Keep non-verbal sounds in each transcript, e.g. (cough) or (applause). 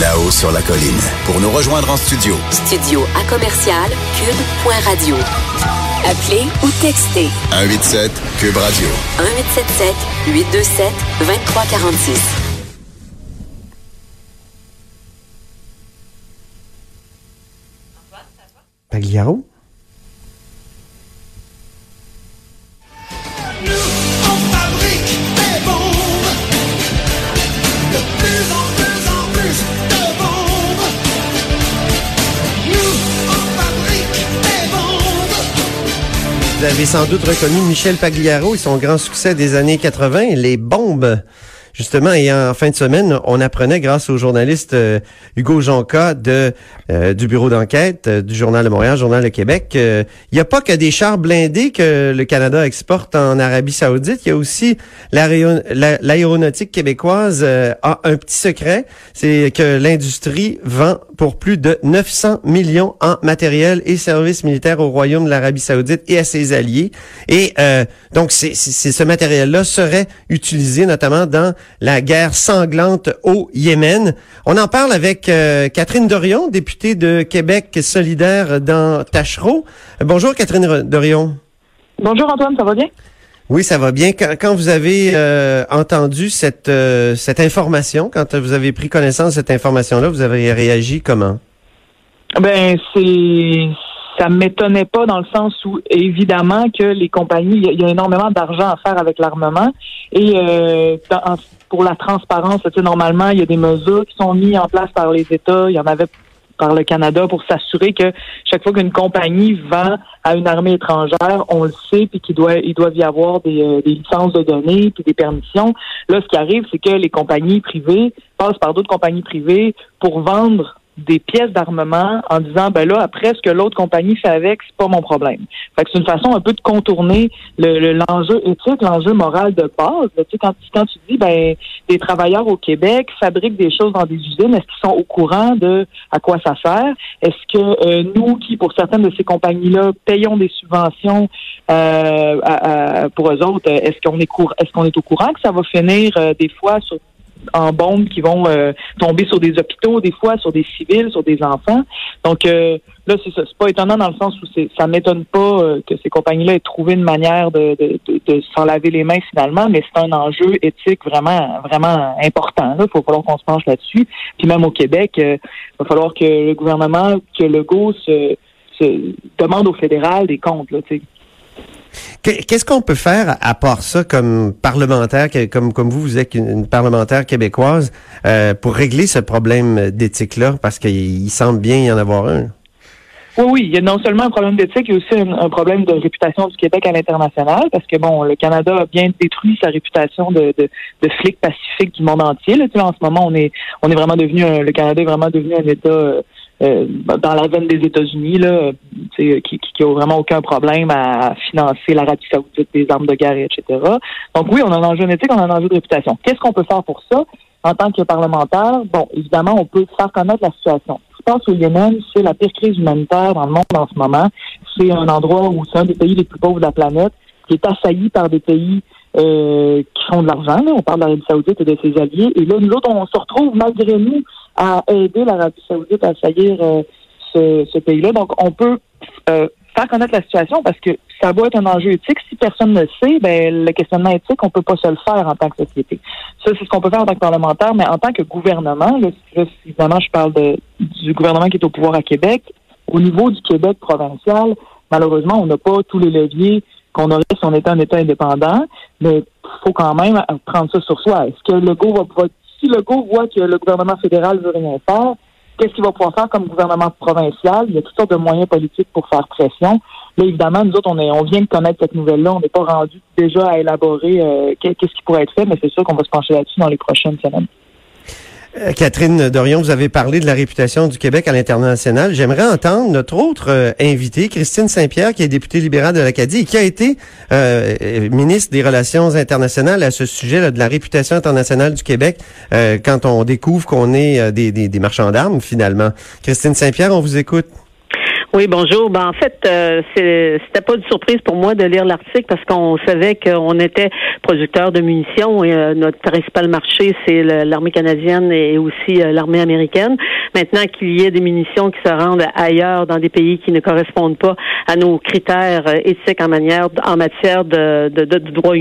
Là-haut sur la colline. Pour nous rejoindre en studio. Studio à commercial cube.radio. Appelez ou textez 187 Cube Radio. 1877 827 2346. Pagliaro? Vous avez sans doute reconnu Michel Pagliaro et son grand succès des années 80, Les Bombes. Justement, et en fin de semaine, on apprenait grâce au journaliste euh, Hugo Jonca de euh, du bureau d'enquête euh, du Journal de Montréal, Journal de Québec, il n'y a pas que des chars blindés que le Canada exporte en Arabie Saoudite, il y a aussi l'aéronautique québécoise a un petit secret, c'est que l'industrie vend pour plus de 900 millions en matériel et services militaires au Royaume de l'Arabie Saoudite et à ses alliés. Et donc, c'est ce matériel-là serait utilisé notamment dans la guerre sanglante au Yémen. On en parle avec euh, Catherine Dorion, députée de Québec solidaire dans Tachereau. bonjour Catherine Dorion. Bonjour Antoine, ça va bien? Oui, ça va bien. Quand, vous avez euh, entendu cette, euh, cette information, quand vous avez pris connaissance de cette information-là, vous avez réagi comment? Ben, c'est ça m'étonnait pas dans le sens où évidemment que les compagnies, il y, a énormément d'argent à faire avec l'armement et euh, pour la transparence, tu sais, normalement il y a des mesures qui sont mises en place par les États, il y en avait par le Canada pour s'assurer que chaque fois qu'une compagnie vend à une armée étrangère, on le sait, puis qu'il doit, doit y avoir des, euh, des licences de données, puis des permissions. Là, ce qui arrive, c'est que les compagnies privées passent par d'autres compagnies privées pour vendre des pièces d'armement en disant ben là après ce que l'autre compagnie fait avec c'est pas mon problème. Fait que c'est une façon un peu de contourner le, l'enjeu éthique, l'enjeu moral de base. Tu quand, quand tu dis ben des travailleurs au Québec fabriquent des choses dans des usines, est-ce qu'ils sont au courant de à quoi ça sert? Est-ce que euh, nous qui pour certaines de ces compagnies-là payons des subventions euh, pour eux autres, est-ce qu'on est est-ce qu'on est au courant que ça va finir euh, des fois sur en bombes qui vont euh, tomber sur des hôpitaux, des fois sur des civils, sur des enfants. Donc euh, là, c'est ça. C'est pas étonnant dans le sens où c'est, ça m'étonne pas euh, que ces compagnies-là aient trouvé une manière de, de, de, s'en laver les mains finalement, mais c'est un enjeu éthique vraiment, vraiment important. Il faut falloir qu'on se penche là-dessus. Puis même au Québec, il va falloir que le gouvernement, que le GO se, se demande au fédéral des comptes. Là, Qu'est-ce qu'on peut faire à part ça comme parlementaire, comme comme vous, vous êtes une parlementaire québécoise, euh, pour régler ce problème d'éthique-là, parce qu'il semble bien y en avoir un. Oui, oui, il y a non seulement un problème d'éthique, il y a aussi un, problème de réputation du Québec à l'international, parce que bon, le Canada a bien détruit sa réputation de, de, flic pacifique du monde entier. Tu en ce moment, on est on est vraiment devenu le Canada est vraiment devenu un État euh, euh, dans la veine des États-Unis, là, qui, qui a vraiment aucun problème à financer l'Arabie saoudite, des armes de guerre, etc. Donc oui, on a un enjeu éthique, on a un enjeu de réputation. Qu'est-ce qu'on peut faire pour ça? En tant que parlementaire, bon, évidemment, on peut faire connaître la situation. Je pense au Yémen, c'est la pire crise humanitaire dans le monde en ce moment. C'est un endroit où c'est un des pays les plus pauvres de la planète, qui est assailli par des pays euh, qui font de l'argent. On parle de l'Arabie saoudite et de ses alliés. Et là, nous autres, on se retrouve malgré nous à aider l'Arabie saoudite à assaillir euh, ce, ce pays-là. Donc, on peut euh, faire connaître la situation parce que ça doit être un enjeu éthique. Si personne ne le sait, ben, le questionnement éthique, on peut pas se le faire en tant que société. Ça, c'est ce qu'on peut faire en tant que parlementaire, mais en tant que gouvernement, là, évidemment, je parle de, du gouvernement qui est au pouvoir à Québec. Au niveau du Québec provincial, malheureusement, on n'a pas tous les leviers qu'on aurait si on était un État indépendant, mais il faut quand même prendre ça sur soi. Est-ce que le va pouvoir si Legault voit que le gouvernement fédéral veut rien faire, qu'est-ce qu'il va pouvoir faire comme gouvernement provincial? Il y a toutes sortes de moyens politiques pour faire pression. Là, évidemment, nous autres, on, est, on vient de connaître cette nouvelle-là. On n'est pas rendu déjà à élaborer euh, qu'est-ce qui pourrait être fait, mais c'est sûr qu'on va se pencher là-dessus dans les prochaines semaines. Euh, Catherine Dorion, vous avez parlé de la réputation du Québec à l'international. J'aimerais entendre notre autre euh, invitée, Christine Saint-Pierre, qui est députée libérale de l'Acadie et qui a été euh, ministre des Relations internationales à ce sujet là, de la réputation internationale du Québec quand on découvre qu'on est des, marchands d'armes, finalement. Christine Saint-Pierre, on vous écoute. Oui, bonjour. Ben, en fait, euh, c'était pas une surprise pour moi de lire l'article parce qu'on savait qu'on était producteur de munitions et euh, notre principal marché, c'est l'armée canadienne et aussi euh, l'armée américaine. Maintenant qu'il y ait des munitions qui se rendent ailleurs dans des pays qui ne correspondent pas à nos critères euh, éthiques en manière en matière de, de, de, droits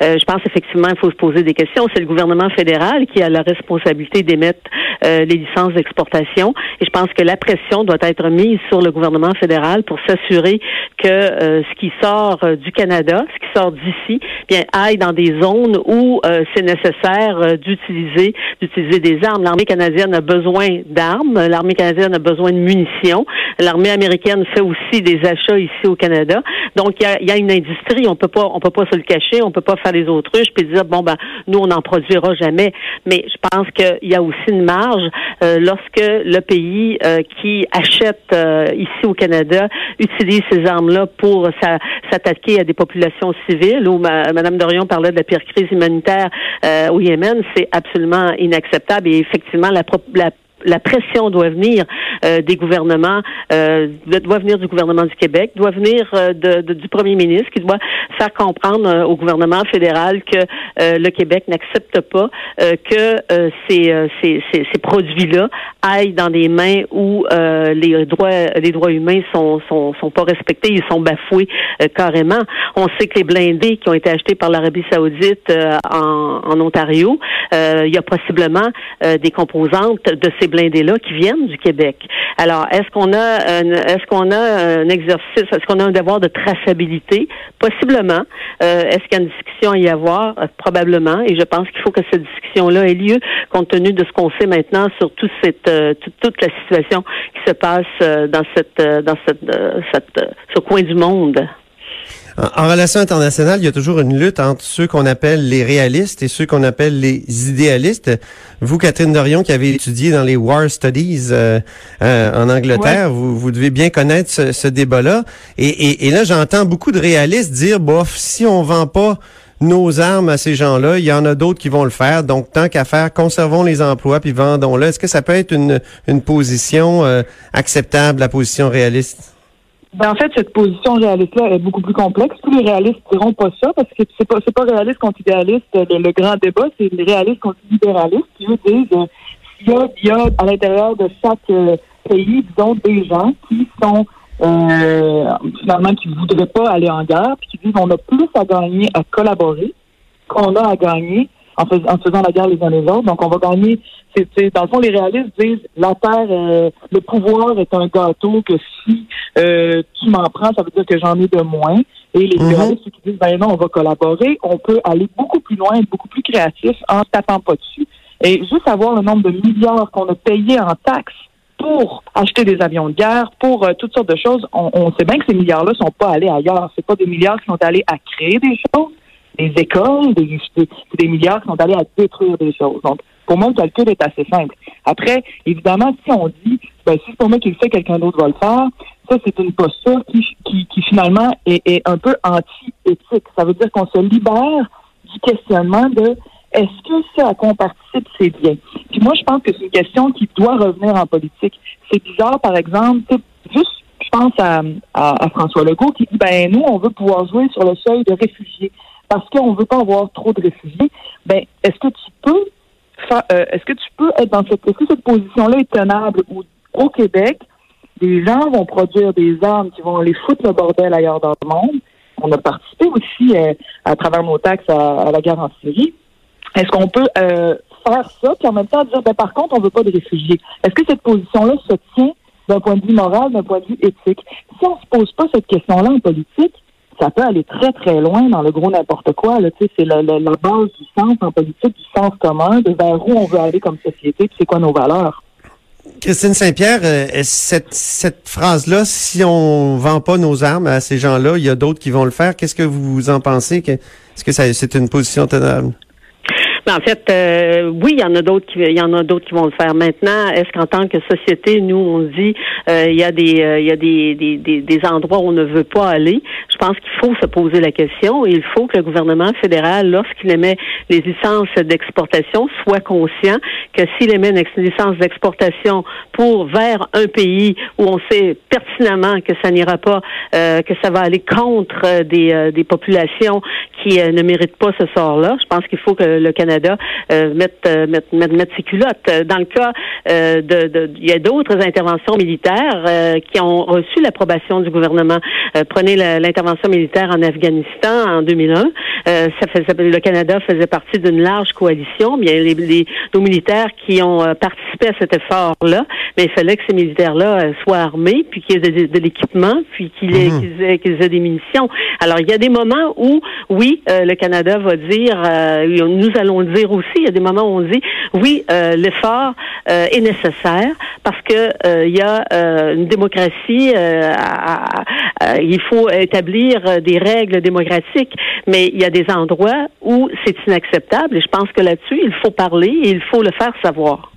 humains, je pense effectivement il faut se poser des questions. C'est le gouvernement fédéral qui a la responsabilité d'émettre les licences d'exportation et je pense que la pression doit être mise sur le gouvernement fédéral pour s'assurer que euh, ce qui sort euh, du Canada, ce qui sort d'ici, bien aille dans des zones où euh, c'est nécessaire d'utiliser d'utiliser des armes. L'armée canadienne a besoin d'armes, l'armée canadienne a besoin de munitions, l'armée américaine fait aussi des achats ici au Canada. Donc il y a, y a, une industrie, on peut pas on peut pas se le cacher, on peut pas faire des autruches puis dire bon ben nous on n'en produira jamais. Mais je pense qu'il y a aussi une marge lorsque le pays qui achète ici au Canada utilise ces armes-là pour s'attaquer à des populations civiles. Où Mme Dorion parlait de la pire crise humanitaire euh, au Yémen, c'est absolument inacceptable. Et effectivement, la, la la pression doit venir euh, des gouvernements, euh, doit venir du gouvernement du Québec, doit venir euh, de, du premier ministre qui doit faire comprendre au gouvernement fédéral que le Québec n'accepte pas que ces, ces, ces, produits-là aillent dans des mains où les droits les droits humains sont, sont, sont pas respectés, ils sont bafoués carrément. On sait que les blindés qui ont été achetés par l'Arabie saoudite en, en Ontario, il y a possiblement des composantes de ces blindés-là qui viennent du Québec. Alors, est-ce qu'on a est-ce qu'on a un exercice, est-ce qu'on a un devoir de traçabilité? Possiblement. Euh, est-ce qu'il y a une discussion à y avoir? Euh, probablement. Et je pense qu'il faut que cette discussion-là ait lieu compte tenu de ce qu'on sait maintenant sur toute cette, euh, toute, la situation qui se passe dans cette, dans cette, cette, ce coin du monde. En, relation internationale, il y a toujours une lutte entre ceux qu'on appelle les réalistes et ceux qu'on appelle les idéalistes. Vous, Catherine Dorion, qui avez étudié dans les War Studies euh, euh, en Angleterre, vous, vous, devez bien connaître ce, ce débat-là. Et, et, et là, j'entends beaucoup de réalistes dire, bof, si on vend pas nos armes à ces gens-là, il y en a d'autres qui vont le faire. Donc, tant qu'à faire, conservons les emplois puis vendons-le. Est-ce que ça peut être une, une position euh, acceptable, la position réaliste? Ben, en fait, cette position réaliste-là est beaucoup plus complexe. Tous les réalistes diront pas ça parce que c'est pas pas réaliste contre idéaliste. Le, grand débat, c'est les réalistes contre libéralistes qui eux disent euh, y a, y a à l'intérieur de chaque euh, pays, disons, des gens qui sont euh, finalement qui voudraient pas aller en guerre, puis qui disent on a plus à gagner à collaborer qu'on a à gagner en, faisant la guerre les uns les autres. Donc, on va gagner. C'est, dans le fond, les réalistes disent la terre, euh, le pouvoir est un gâteau que si euh, tu m'en prends, ça veut dire que j'en ai de moins. Et les mm-hmm. réalistes qui disent ben non, on va collaborer, on peut aller beaucoup plus loin, être beaucoup plus créatif en tapant pas dessus. Et juste savoir le nombre de milliards qu'on a payés en taxes pour acheter des avions de guerre, pour euh, toutes sortes de choses, on, on sait bien que ces milliards-là sont pas allés ailleurs. C'est pas des milliards qui sont allés à créer des choses, des écoles, des, des, milliards qui sont allés à détruire des choses. Donc, pour moi, le calcul est assez simple. Après, évidemment, si on dit, ben, si c'est pour moi qui le fait, quelqu'un d'autre va le faire, ça, c'est une posture qui, qui, qui finalement est, est, un peu anti-éthique. Ça veut dire qu'on se libère du questionnement de est-ce que ce à quoi on participe, c'est bien? Puis moi, je pense que c'est une question qui doit revenir en politique. C'est bizarre, par exemple, juste, je pense à, à, à François Legault qui dit, ben, nous, on veut pouvoir jouer sur le seuil de réfugiés parce qu'on ne veut pas avoir trop de réfugiés, ben, est-ce que tu peux euh, est-ce que tu peux être dans cette, est-ce que cette position-là est tenable où, au Québec, des gens vont produire des armes qui vont aller foutre le bordel ailleurs dans le monde? On a participé aussi euh, à travers nos taxes à, la guerre en Syrie. Est-ce qu'on peut euh, faire ça, puis en même temps dire, ben, par contre, on veut pas de réfugiés? Est-ce que cette position-là se tient d'un point de vue moral, d'un point de vue éthique? Si on se pose pas cette question-là en politique, ça peut aller très, très loin dans le gros n'importe quoi. C'est la, la, la, base du sens en politique, du sens commun, de vers où on veut aller comme société, puis c'est quoi nos valeurs. Christine Saint-Pierre, euh, cette, cette phrase-là, si on vend pas nos armes à ces gens-là, il y a d'autres qui vont le faire? Qu'est-ce que vous en pensez? Est-ce que c'est une position tenable? En fait, euh, oui, il y en a d'autres qui, il y en a d'autres qui vont le faire. Maintenant, est-ce qu'en tant que société, nous, on dit, euh, il y a des, euh, il y a des, des, des, des, endroits où on ne veut pas aller? Je pense qu'il faut se poser la question il faut que le gouvernement fédéral, lorsqu'il émet les licences d'exportation, soit conscient que s'il émet une licence d'exportation pour vers un pays où on sait pertinemment que ça n'ira pas, que ça va aller contre des, des populations qui ne méritent pas ce sort-là, je pense qu'il faut que le Canada euh, mette, euh, mette, mette, ses culottes. Dans le cas euh, de, de, il y a d'autres interventions militaires euh, qui ont reçu l'approbation du gouvernement. prenez l'intervention militaire en Afghanistan en 2001. ça le Canada faisait partie d'une large coalition. Bien, les, les, nos militaires qui ont participé à cet effort-là, mais il fallait que ces militaires-là soient armés, puis qu'ils aient de, l'équipement, puis qu'ils aient, mhm. aient, aient, des munitions. Alors, il y a des moments où, oui, le Canada va dire, nous allons le dire aussi, il y a des moments où on dit oui, euh, l'effort euh, est nécessaire parce que euh, il y a une démocratie, il faut établir des règles démocratiques, mais il y a des endroits où c'est inacceptable et je pense que là-dessus, il faut parler et il faut le faire savoir.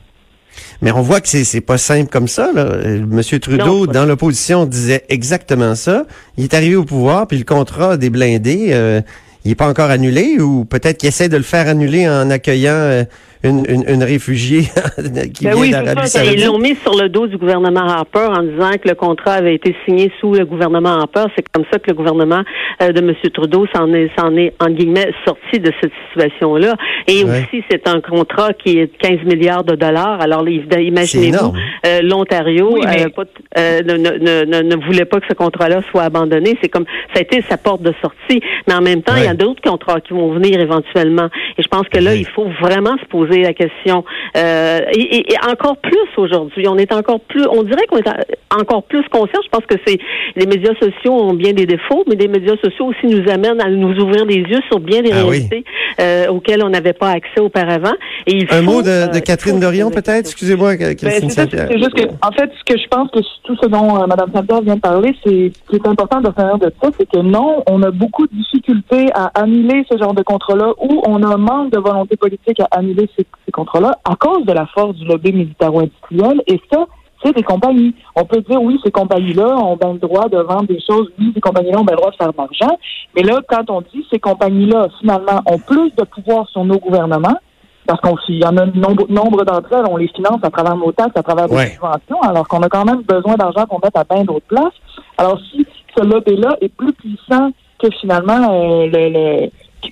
Mais on voit que c'est c'est pas simple comme ça. Là. Monsieur Trudeau, dans l'opposition, disait exactement ça. Il est arrivé au pouvoir, puis le contrat des blindés, il n'est pas encore annulé ou peut-être qu'il essaie de le faire annuler en accueillant euh, une, une, une réfugiée (laughs) qui ben vient d'Arabie Saoudite. Ils l'ont mis sur le dos du gouvernement Harper en disant que le contrat avait été signé sous le gouvernement Harper. C'est comme ça que le gouvernement euh, de M. Trudeau s'en est, s'en est, en guillemets, sorti de cette situation-là. Et aussi, c'est un contrat qui est de 15 milliards de dollars. Alors, imaginez-vous, euh, l'Ontario euh, ne, ne, ne, ne, voulait pas que ce contrat-là soit abandonné. C'est comme, ça a été sa porte de sortie. Mais en même temps, il y a d'autres contrats qui vont venir éventuellement. Et je pense que là, il faut vraiment se poser la question. Euh, et, encore plus aujourd'hui, on est encore plus, on dirait qu'on est encore plus conscient. Je pense que c'est les médias sociaux ont bien des défauts, mais les médias sociaux aussi nous amènent à nous ouvrir les yeux sur bien des ah réalités euh, auxquelles on n'avait pas accès auparavant. Et Un mot de, euh, Catherine Dorion, peut-être? Excusez-moi, ben, Christine C'est juste que, en fait, ce que je pense que tout ce dont euh, Mme Saint-Pierre vient de parler, c'est ce qui est important de faire de ça, c'est que non, on a beaucoup de difficultés à annuler ce genre de contrat-là, ou on a un manque de volonté politique à annuler ces ces contrats-là à cause de la force du lobby militaro-industriel. Et ça, c'est des compagnies. On peut dire, oui, ces compagnies-là ont bien le droit de vendre des choses. Oui, ces compagnies-là ont bien le droit de faire de l'argent. Mais là, quand on dit ces compagnies-là, finalement, ont plus de pouvoir sur nos gouvernements, parce qu'il y en a nombre, nombre d'entre elles, on les finance à travers nos taxes, à travers nos subventions, alors qu'on a quand même besoin d'argent qu'on mette à bien d'autres places. Alors, si ce lobby-là est plus puissant que finalement euh, le,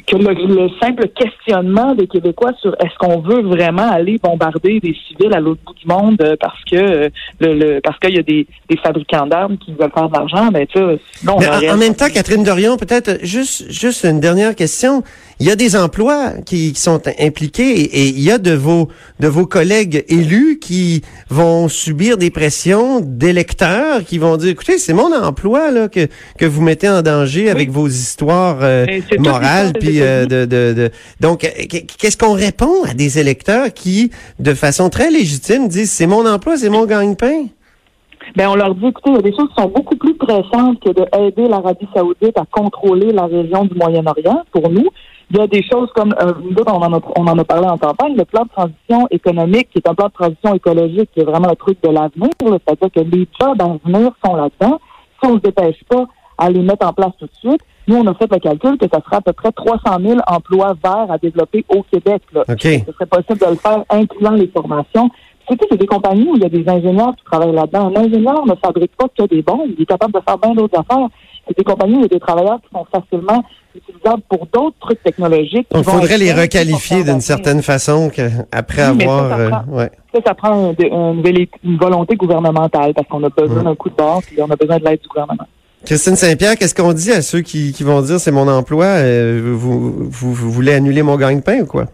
que le, simple questionnement des Québécois sur est-ce qu'on veut vraiment aller bombarder des civils à l'autre bout du monde euh, parce que euh, le, parce qu'il y a des, des fabricants d'armes qui veulent faire de l'argent, ben tu non. en, même temps, Catherine Dorion, peut-être juste juste une dernière question il y a des emplois qui, sont impliqués et, il y a de vos de vos collègues élus qui vont subir des pressions d'électeurs qui vont dire écoutez c'est mon emploi là que que vous mettez en danger avec vos histoires euh, morales puis euh, de, de, de, donc qu'est-ce qu'on répond à des électeurs qui de façon très légitime disent c'est mon emploi c'est mon gagne-pain? Ben on leur dit, écoutez, il y a des choses qui sont beaucoup plus pressantes que d'aider l'Arabie saoudite à contrôler la région du Moyen-Orient pour nous. Il y a des choses comme, euh, on, en a, on en a parlé en campagne, le plan de transition économique, qui est un plan de transition écologique, qui est vraiment un truc de l'avenir. C'est-à-dire que les jobs à venir sont là-dedans. Si on ne se dépêche pas à les mettre en place tout de suite, nous, on a fait le calcul que ça sera à peu près 300 000 emplois verts à développer au Québec. Là. Ce serait possible de le faire incluant les formations. C'est des compagnies où il y a des ingénieurs qui travaillent là-dedans. Un ingénieur ne fabrique pas que des bombes, il est capable de faire bien d'autres affaires. C'est des compagnies où il y a des travailleurs qui sont facilement utilisables pour d'autres trucs technologiques. Il faudrait les requalifier d'une certaine façon après avoir. Ça, ça, prend, euh, ça, prend une, volonté gouvernementale parce qu'on a besoin d'un coup de bord et on a besoin de l'aide du gouvernement. Christine Saint-Pierre, qu'est-ce qu'on dit à ceux qui, qui vont dire c'est mon emploi, euh, vous, vous, vous, voulez annuler mon gagne-pain ou quoi?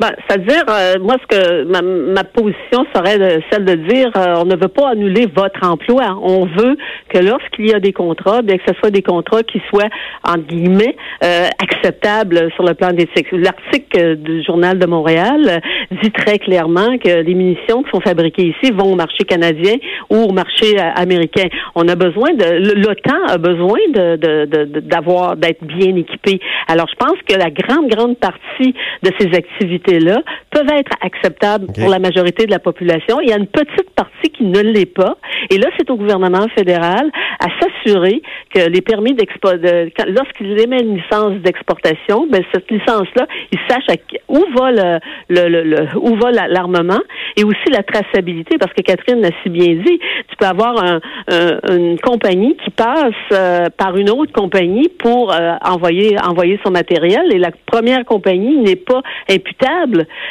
Ben, c'est-à-dire, euh, moi, ce que ma, ma position serait de, celle de dire, euh, on ne veut pas annuler votre emploi. On veut que lorsqu'il y a des contrats, bien que ce soit des contrats qui soient en guillemets euh, acceptables sur le plan d'éthique. L'article du journal de Montréal dit très clairement que les munitions qui sont fabriquées ici vont au marché canadien ou au marché américain. On a besoin de l'OTAN a besoin de d'avoir d'être bien équipé. Alors, je pense que la grande grande partie de ces activités peuvent être acceptables pour la majorité de la population. Il y a une petite partie qui ne l'est pas. Et là, c'est au gouvernement fédéral à s'assurer que les permis d'export, lorsqu'il émet une licence d'exportation, ben, cette licence-là, il sache où va le, le, le, où va l'armement et aussi la traçabilité, parce que Catherine l'a si bien dit, tu peux avoir un, une compagnie qui passe euh, par une autre compagnie pour euh, envoyer envoyer son matériel et la première compagnie n'est pas imputable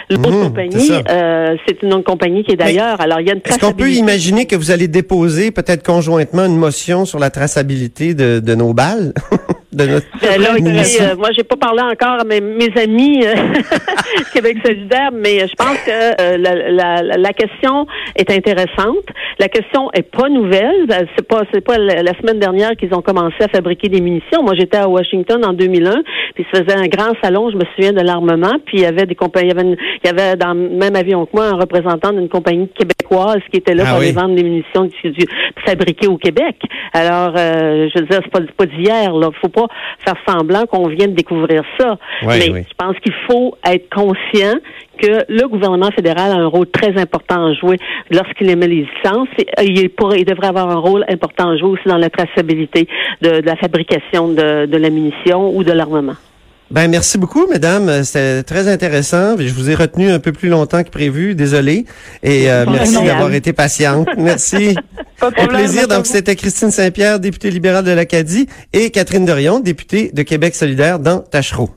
L'autre mmh, compagnie, euh, c'est une autre compagnie qui est d'ailleurs. Alors, il y a une Est-ce qu'on peut imaginer que vous allez déposer peut-être conjointement une motion sur la traçabilité de, de nos balles? (laughs) de notre ben là, (laughs) euh, moi, j'ai pas parlé encore à mes, mes amis euh, (laughs) (laughs) Québec solidaire, mais je pense que euh, la, la, la, question est intéressante. La question est pas nouvelle. C'est pas c'est pas la, semaine dernière qu'ils ont commencé à fabriquer des munitions. Moi, j'étais à Washington en 2001, puis ils faisaient un grand salon. Je me souviens de l'armement, puis il y avait des compagnies, il y avait, il y avait dans le même avion que moi un représentant d'une compagnie québécoise qui était là ah pour les vendre des munitions fabriquées au Québec. Alors, je veux dire, c'est pas, pas d'hier. Là, faut pas faire semblant qu'on vient de découvrir ça. Mais je pense qu'il faut être conscient que le gouvernement fédéral a un rôle très important à jouer lorsqu'il émet les licences. Il, il devrait avoir un rôle important à jouer aussi dans la traçabilité de, la fabrication de la munition ou de l'armement. Ben merci beaucoup, mesdames. C'était très intéressant. Je vous ai retenu un peu plus longtemps que prévu. Désolé. Et euh, merci d'avoir été patiente. (laughs) Merci. Pas de plaisir. Donc c'était Christine Saint-Pierre, députée libérale de l'Acadie, et Catherine Dorion, députée de Québec solidaire dans Tachereau.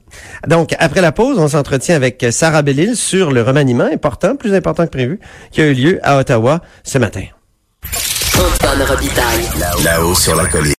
Donc après la pause, on s'entretient avec Sarah Bellil sur le remaniement important, plus important que prévu, qui a eu lieu à Ottawa ce matin. Là-haut sur la colline.